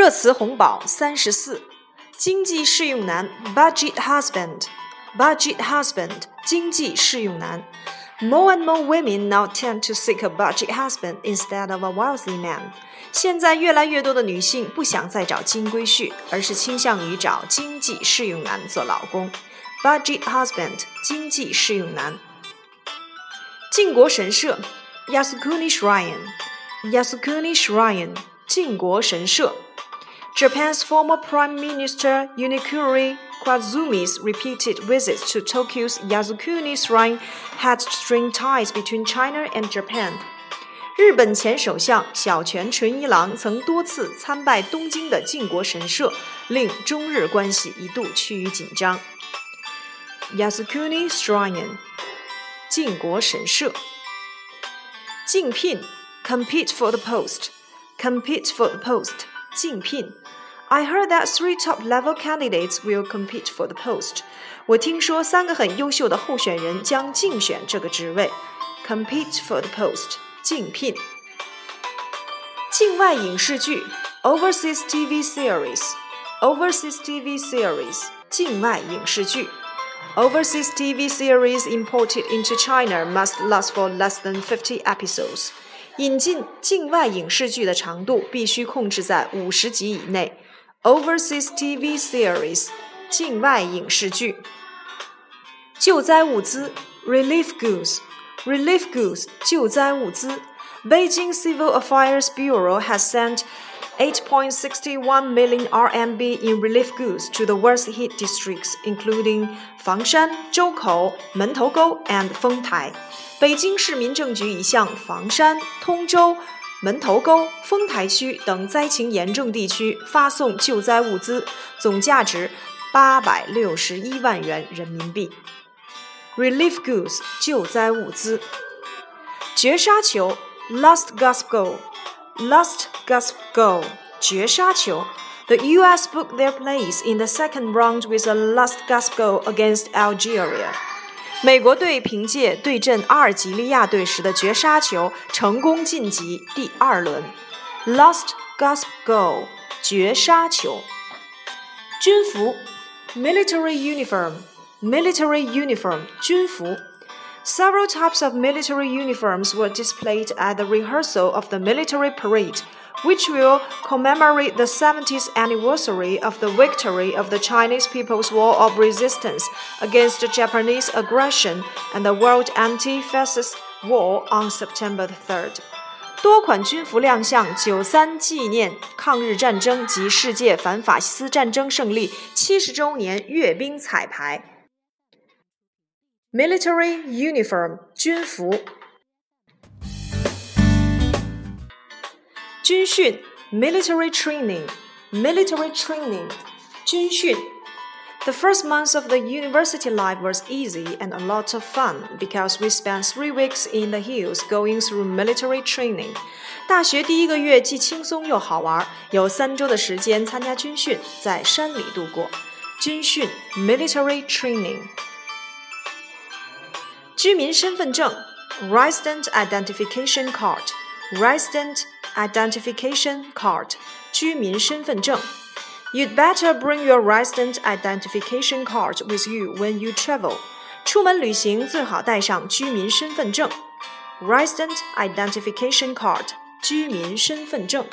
热词红宝三十四，经济适用男 budget husband，budget husband 经济适用男。More and more women now tend to seek a budget husband instead of a wealthy man。现在越来越多的女性不想再找金龟婿，而是倾向于找经济适用男做老公。Budget husband，经济适用男。靖国神社，Yasukuni Shrine，Yasukuni Shrine，靖国神社。 Japan's former Prime Minister Junichiro Koizumi's repeated visits to Tokyo's Yasukuni Shrine had strained ties between China and Japan. 日本前首相小泉纯一郎曾多次参拜东京的靖国神社，令中日关系一度趋于紧张。Yasukuni Shrine，靖国神社。竞聘，compete for the post，compete for the post。竞聘。I heard that three top-level candidates will compete for the post. 我听说三个很优秀的候选人将竞选这个职位。Compete for the post，竞聘。境外影视剧，overseas TV series，overseas TV series，境外影视剧。Overseas TV series imported into China must last for less than fifty episodes. 引进境外影视剧的长度必须控制在五十集以内。overseas TV series 境外影视剧。救灾物资 relief goods relief goods 救灾物资。Beijing Civil Affairs Bureau has sent 8.61 million RMB in relief goods to the worst hit districts, including Fangshan, Zhoukou, Mentougou, and Fengtai. 北京市民政局已向房山、通州、门头沟、丰台区等灾情严重地区发送救灾物资，总价值八百六十一万元人民币。Relief goods 救灾物资。绝杀球 Last gasp goal，Last gasp goal 绝杀球。The U.S. booked their place in the second round with a last gasp goal against Algeria. 美国队凭借对阵阿尔及利亚队时的绝杀球，成功晋级第二轮。Last gasp goal，绝杀球。军服，military uniform，military uniform，军服。 Several types of military uniforms were displayed at the rehearsal of the military parade which will commemorate the 70th anniversary of the victory of the Chinese People's War of Resistance against Japanese aggression and the World Anti-Fascist War on September 3rd. 多款军服亮相，九三纪念抗日战争及世界反法西斯战争胜利七十周年阅兵彩排。 Military uniform 军服。军训 military training military training 军训 The first month of the university life was easy and a lot of fun because we spent three weeks in the hills going through military training. 大学第一个月既轻松又好玩，有三周的时间参加军训，在山里度过。军训 military training。 居民身份证 resident identification card resident identification card 居民身份证。You'd better bring your resident identification card with you when you travel. 出门旅行最好带上居民身份证。Resident identification card 居民身份证。